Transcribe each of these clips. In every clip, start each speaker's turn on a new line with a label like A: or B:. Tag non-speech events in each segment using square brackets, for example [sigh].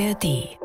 A: ARD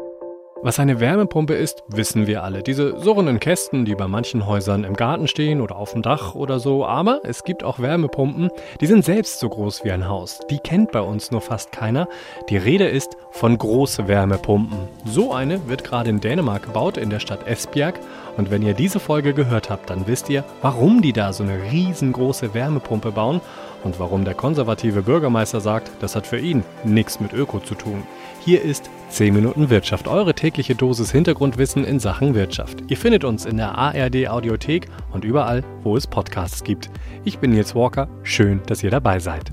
B: was eine Wärmepumpe ist, wissen wir alle. Diese surrenden Kästen, die bei manchen Häusern im Garten stehen oder auf dem Dach oder so. Aber es gibt auch Wärmepumpen, die sind selbst so groß wie ein Haus. Die kennt bei uns nur fast keiner. Die Rede ist von große Wärmepumpen. So eine wird gerade in Dänemark gebaut, in der Stadt Esbjerg. Und wenn ihr diese Folge gehört habt, dann wisst ihr, warum die da so eine riesengroße Wärmepumpe bauen und warum der konservative Bürgermeister sagt, das hat für ihn nichts mit Öko zu tun. Hier ist 10 Minuten Wirtschaft, eure tägliche Dosis Hintergrundwissen in Sachen Wirtschaft. Ihr findet uns in der ARD Audiothek und überall, wo es Podcasts gibt. Ich bin Nils Walker, schön, dass ihr dabei seid.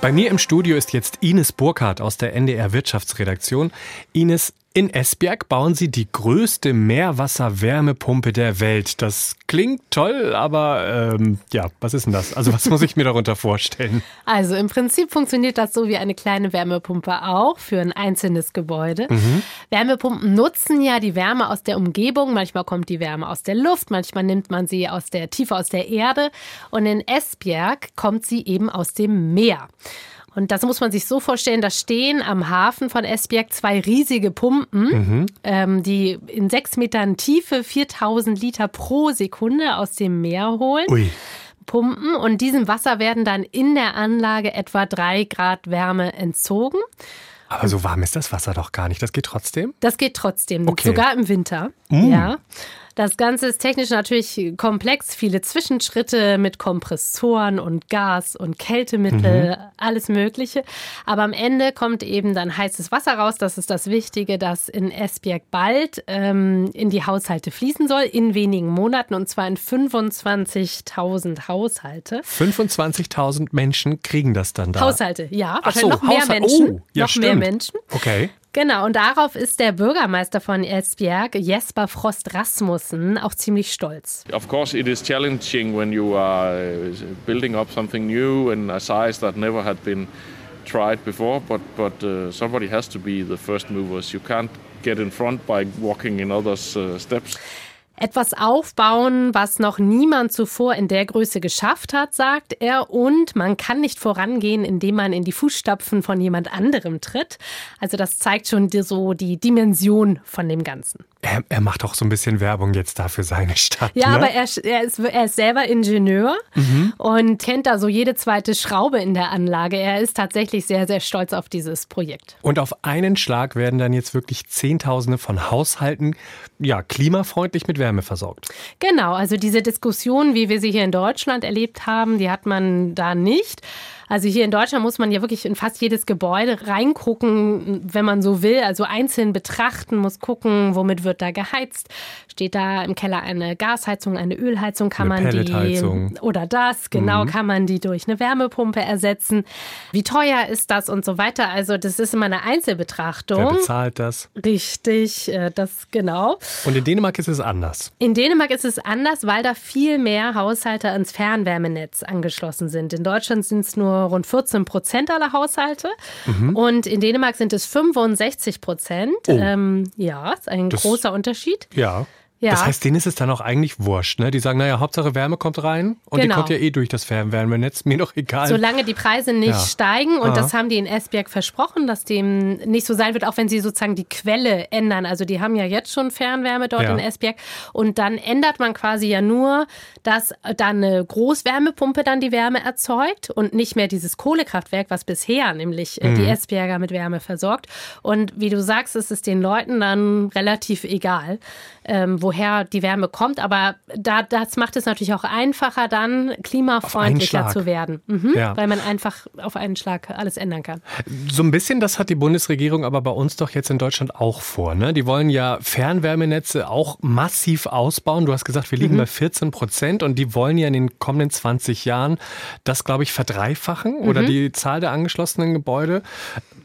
B: Bei mir im Studio ist jetzt Ines Burkhardt aus der NDR Wirtschaftsredaktion. Ines, in Esbjerg bauen sie die größte Meerwasserwärmepumpe der Welt. Das klingt toll, aber ähm, ja, was ist denn das? Also was muss ich mir darunter vorstellen?
C: Also im Prinzip funktioniert das so wie eine kleine Wärmepumpe auch für ein einzelnes Gebäude. Mhm. Wärmepumpen nutzen ja die Wärme aus der Umgebung. Manchmal kommt die Wärme aus der Luft, manchmal nimmt man sie aus der Tiefe aus der Erde. Und in Esbjerg kommt sie eben aus dem Meer. Und das muss man sich so vorstellen, da stehen am Hafen von Esbjerg zwei riesige Pumpen, mhm. ähm, die in sechs Metern Tiefe 4000 Liter pro Sekunde aus dem Meer holen. Ui. Pumpen und diesem Wasser werden dann in der Anlage etwa drei Grad Wärme entzogen.
B: Aber so warm ist das Wasser doch gar nicht. Das geht trotzdem?
C: Das geht trotzdem, okay. sogar im Winter. Mm. Ja. Das Ganze ist technisch natürlich komplex, viele Zwischenschritte mit Kompressoren und Gas und Kältemittel, mhm. alles Mögliche. Aber am Ende kommt eben dann heißes Wasser raus. Das ist das Wichtige, das in Esbjerg bald ähm, in die Haushalte fließen soll, in wenigen Monaten und zwar in 25.000 Haushalte.
B: 25.000 Menschen kriegen das dann da?
C: Haushalte, ja. Wahrscheinlich so, noch mehr Haushalt. Menschen. Oh, ja, noch stimmt. mehr Menschen.
B: Okay.
C: Genau, und darauf ist der Bürgermeister von Esbjerg, Jesper Frost Rasmussen, auch ziemlich stolz.
D: Of course it is challenging when you are uh, building up something new in a size that never had been tried before, but, but uh, somebody has to be the first movers. You can't get in front by walking in others' uh, steps
C: etwas aufbauen, was noch niemand zuvor in der Größe geschafft hat, sagt er. Und man kann nicht vorangehen, indem man in die Fußstapfen von jemand anderem tritt. Also das zeigt schon so die Dimension von dem Ganzen.
B: Er, er macht auch so ein bisschen Werbung jetzt da für seine Stadt.
C: Ja,
B: ne?
C: aber er, er, ist, er ist selber Ingenieur mhm. und kennt da so jede zweite Schraube in der Anlage. Er ist tatsächlich sehr, sehr stolz auf dieses Projekt.
B: Und auf einen Schlag werden dann jetzt wirklich Zehntausende von Haushalten ja, klimafreundlich mit Wärme versorgt.
C: Genau, also diese Diskussion, wie wir sie hier in Deutschland erlebt haben, die hat man da nicht. Also hier in Deutschland muss man ja wirklich in fast jedes Gebäude reingucken, wenn man so will. Also einzeln betrachten, muss gucken, womit wird da geheizt. Steht da im Keller eine Gasheizung, eine Ölheizung, kann eine man die oder das, genau, mhm. kann man die durch eine Wärmepumpe ersetzen. Wie teuer ist das und so weiter. Also das ist immer eine Einzelbetrachtung.
B: Wer bezahlt das?
C: Richtig, äh, das genau.
B: Und in Dänemark ist es anders.
C: In Dänemark ist es anders, weil da viel mehr Haushalte ans Fernwärmenetz angeschlossen sind. In Deutschland sind es nur rund 14 Prozent aller Haushalte. Mhm. Und in Dänemark sind es 65 Prozent. Oh. Ähm, ja, ist ein das, großer Unterschied.
B: Ja. Ja. Das heißt, denen ist es dann auch eigentlich wurscht. Ne? Die sagen, naja, Hauptsache Wärme kommt rein und genau. die kommt ja eh durch das Fernwärmenetz, mir doch egal.
C: Solange die Preise nicht ja. steigen und Aha. das haben die in Esbjerg versprochen, dass dem nicht so sein wird, auch wenn sie sozusagen die Quelle ändern. Also die haben ja jetzt schon Fernwärme dort ja. in Esbjerg und dann ändert man quasi ja nur, dass dann eine Großwärmepumpe dann die Wärme erzeugt und nicht mehr dieses Kohlekraftwerk, was bisher nämlich äh, mhm. die Esbjerger mit Wärme versorgt. Und wie du sagst, ist es den Leuten dann relativ egal ähm, woher die Wärme kommt. Aber da, das macht es natürlich auch einfacher, dann klimafreundlicher zu werden. Mhm, ja. Weil man einfach auf einen Schlag alles ändern kann.
B: So ein bisschen, das hat die Bundesregierung aber bei uns doch jetzt in Deutschland auch vor. Ne? Die wollen ja Fernwärmenetze auch massiv ausbauen. Du hast gesagt, wir liegen mhm. bei 14 Prozent und die wollen ja in den kommenden 20 Jahren das, glaube ich, verdreifachen mhm. oder die Zahl der angeschlossenen Gebäude.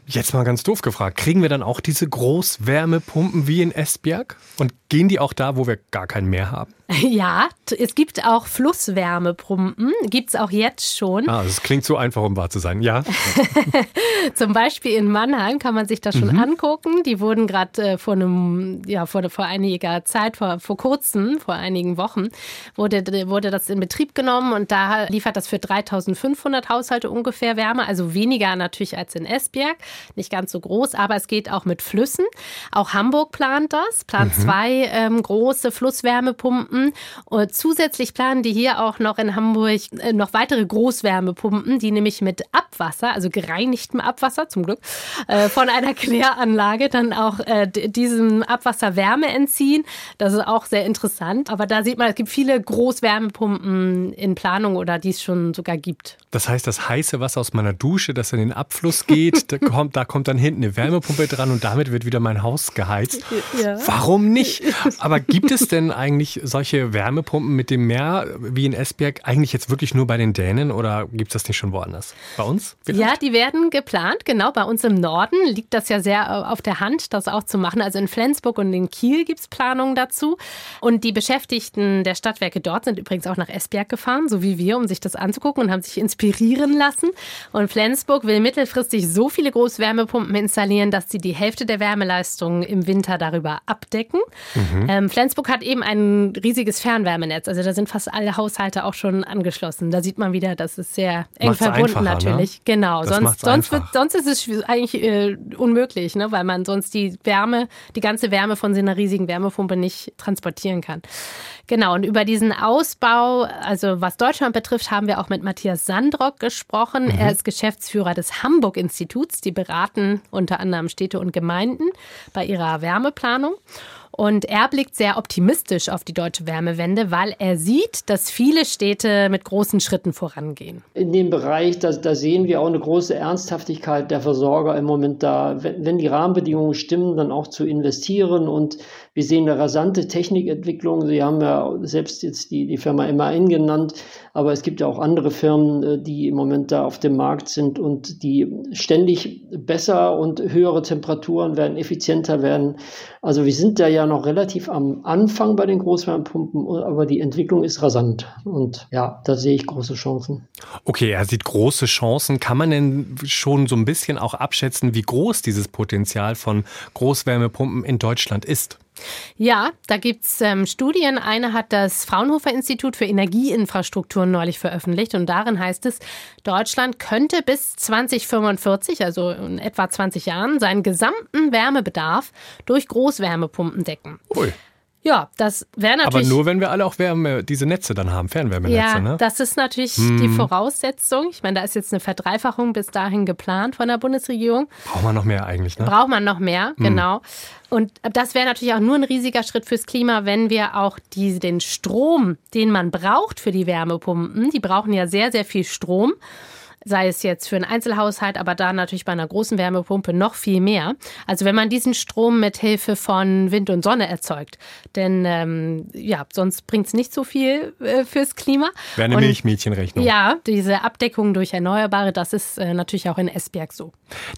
B: Jetzt mal ganz doof gefragt, kriegen wir dann auch diese Großwärmepumpen wie in Esbjerg? Und gehen die auch da, wo wir gar kein Meer haben? [laughs]
C: Ja, es gibt auch Flusswärmepumpen, gibt es auch jetzt schon.
B: Ah, das klingt so einfach, um wahr zu sein, ja. [laughs]
C: Zum Beispiel in Mannheim kann man sich das schon mhm. angucken. Die wurden gerade äh, vor einem, ja, vor, vor einiger Zeit, vor, vor kurzem, vor einigen Wochen, wurde, wurde das in Betrieb genommen und da liefert das für 3500 Haushalte ungefähr Wärme, also weniger natürlich als in Esbjerg, nicht ganz so groß, aber es geht auch mit Flüssen. Auch Hamburg plant das, plant mhm. zwei ähm, große Flusswärmepumpen Wärmepumpen. Und zusätzlich planen die hier auch noch in Hamburg äh, noch weitere Großwärmepumpen, die nämlich mit Abwasser, also gereinigtem Abwasser zum Glück, äh, von einer [laughs] Kläranlage dann auch äh, diesem Abwasser Wärme entziehen. Das ist auch sehr interessant. Aber da sieht man, es gibt viele Großwärmepumpen in Planung oder die es schon sogar gibt.
B: Das heißt, das heiße Wasser aus meiner Dusche, das in den Abfluss geht, da, [laughs] kommt, da kommt dann hinten eine Wärmepumpe dran und damit wird wieder mein Haus geheizt. Ja. Warum nicht? Aber gibt es denn eigentlich solche solche Wärmepumpen mit dem Meer wie in Esbjerg eigentlich jetzt wirklich nur bei den Dänen oder gibt es das nicht schon woanders? Bei uns?
C: Vielleicht? Ja, die werden geplant. Genau, bei uns im Norden liegt das ja sehr äh, auf der Hand, das auch zu machen. Also in Flensburg und in Kiel gibt es Planungen dazu. Und die Beschäftigten der Stadtwerke dort sind übrigens auch nach Esbjerg gefahren, so wie wir, um sich das anzugucken und haben sich inspirieren lassen. Und Flensburg will mittelfristig so viele Großwärmepumpen installieren, dass sie die Hälfte der Wärmeleistung im Winter darüber abdecken. Mhm. Ähm, Flensburg hat eben einen riesigen riesiges Fernwärmenetz. Also da sind fast alle Haushalte auch schon angeschlossen. Da sieht man wieder, das ist sehr eng Macht's verbunden natürlich. Ne? Genau. Das sonst, sonst, wird, sonst ist es eigentlich äh, unmöglich, ne? weil man sonst die Wärme, die ganze Wärme von so einer riesigen Wärmepumpe nicht transportieren kann. Genau, und über diesen Ausbau, also was Deutschland betrifft, haben wir auch mit Matthias Sandrock gesprochen. Mhm. Er ist Geschäftsführer des Hamburg-Instituts. Die beraten unter anderem Städte und Gemeinden bei ihrer Wärmeplanung. Und er blickt sehr optimistisch auf die deutsche Wärmewende, weil er sieht, dass viele Städte mit großen Schritten vorangehen.
A: In dem Bereich, da, da sehen wir auch eine große Ernsthaftigkeit der Versorger im Moment da, wenn, wenn die Rahmenbedingungen stimmen, dann auch zu investieren. Und wir sehen eine rasante Technikentwicklung. Sie haben ja selbst jetzt die, die Firma MAN genannt, aber es gibt ja auch andere Firmen, äh, die im Moment da auf dem Markt sind und die ständig besser und höhere Temperaturen werden, effizienter werden. Also wir sind da ja noch relativ am Anfang bei den Großwärmepumpen, aber die Entwicklung ist rasant. Und ja, da sehe ich große Chancen.
B: Okay, er sieht große Chancen. Kann man denn schon so ein bisschen auch abschätzen, wie groß dieses Potenzial von Großwärmepumpen in Deutschland ist?
C: Ja, da gibt es ähm, Studien. Eine hat das Fraunhofer Institut für Energieinfrastrukturen neulich veröffentlicht und darin heißt es, Deutschland könnte bis 2045, also in etwa 20 Jahren, seinen gesamten Wärmebedarf durch Großwärmepumpen decken. Ui. Ja, das wäre natürlich.
B: Aber nur, wenn wir alle auch Wärme, diese Netze dann haben, Fernwärmenetze,
C: ja,
B: ne?
C: Das ist natürlich hm. die Voraussetzung. Ich meine, da ist jetzt eine Verdreifachung bis dahin geplant von der Bundesregierung.
B: Braucht man noch mehr eigentlich, ne?
C: Braucht man noch mehr, hm. genau. Und das wäre natürlich auch nur ein riesiger Schritt fürs Klima, wenn wir auch die, den Strom, den man braucht für die Wärmepumpen, die brauchen ja sehr, sehr viel Strom sei es jetzt für einen Einzelhaushalt, aber da natürlich bei einer großen Wärmepumpe noch viel mehr. Also wenn man diesen Strom mit Hilfe von Wind und Sonne erzeugt, denn ähm, ja, sonst bringt es nicht so viel äh, fürs Klima.
B: Wäre eine und, Milchmädchenrechnung.
C: Ja, diese Abdeckung durch Erneuerbare, das ist äh, natürlich auch in Esbjerg so.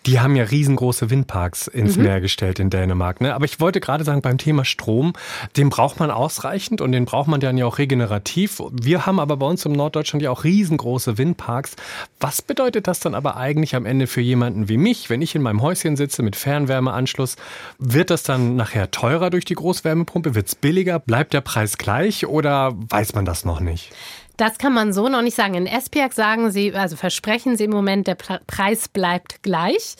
B: Die haben ja riesengroße Windparks ins mhm. Meer gestellt in Dänemark. Ne? Aber ich wollte gerade sagen, beim Thema Strom, den braucht man ausreichend und den braucht man dann ja auch regenerativ. Wir haben aber bei uns im Norddeutschland ja auch riesengroße Windparks. Was was bedeutet das dann aber eigentlich am Ende für jemanden wie mich, wenn ich in meinem Häuschen sitze mit Fernwärmeanschluss? Wird das dann nachher teurer durch die Großwärmepumpe? Wird es billiger? Bleibt der Preis gleich oder weiß man das noch nicht?
C: Das kann man so noch nicht sagen. In Esbjerg sagen sie, also versprechen sie im Moment, der Preis bleibt gleich.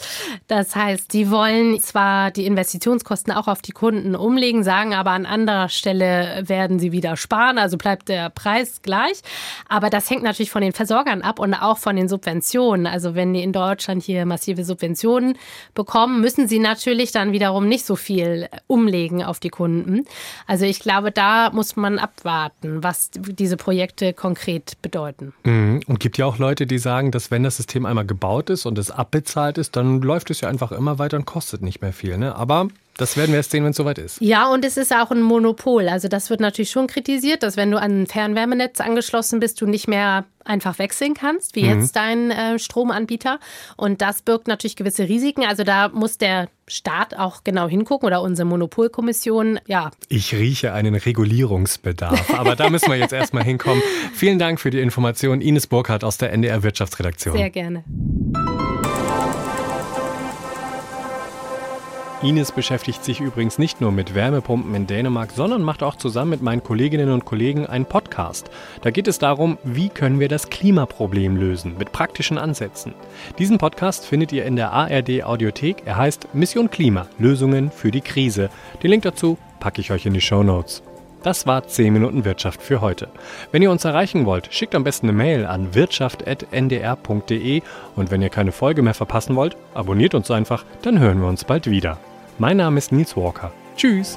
C: Das heißt, sie wollen zwar die Investitionskosten auch auf die Kunden umlegen, sagen aber an anderer Stelle werden sie wieder sparen, also bleibt der Preis gleich. Aber das hängt natürlich von den Versorgern ab und auch von den Subventionen. Also wenn die in Deutschland hier massive Subventionen bekommen, müssen sie natürlich dann wiederum nicht so viel umlegen auf die Kunden. Also ich glaube, da muss man abwarten, was diese Projekte konkret bedeuten.
B: Mhm. Und gibt ja auch Leute, die sagen, dass wenn das System einmal gebaut ist und es abbezahlt ist, dann läuft es ja einfach immer weiter und kostet nicht mehr viel. Ne? Aber Das werden wir erst sehen, wenn es soweit ist.
C: Ja, und es ist auch ein Monopol. Also das wird natürlich schon kritisiert, dass wenn du an ein Fernwärmenetz angeschlossen bist, du nicht mehr einfach wechseln kannst, wie mhm. jetzt dein äh, Stromanbieter. Und das birgt natürlich gewisse Risiken. Also da muss der Staat auch genau hingucken oder unsere Monopolkommission, ja.
B: Ich rieche einen Regulierungsbedarf, aber da müssen wir jetzt [laughs] erstmal hinkommen. Vielen Dank für die Information, Ines Burkhardt aus der NDR Wirtschaftsredaktion.
C: Sehr gerne.
B: Ines beschäftigt sich übrigens nicht nur mit Wärmepumpen in Dänemark, sondern macht auch zusammen mit meinen Kolleginnen und Kollegen einen Podcast. Da geht es darum, wie können wir das Klimaproblem lösen, mit praktischen Ansätzen. Diesen Podcast findet ihr in der ARD Audiothek. Er heißt Mission Klima, Lösungen für die Krise. Den Link dazu packe ich euch in die Show Notes. Das war 10 Minuten Wirtschaft für heute. Wenn ihr uns erreichen wollt, schickt am besten eine Mail an wirtschaft.ndr.de und wenn ihr keine Folge mehr verpassen wollt, abonniert uns einfach, dann hören wir uns bald wieder. Mein Name ist Nils Walker. Tschüss!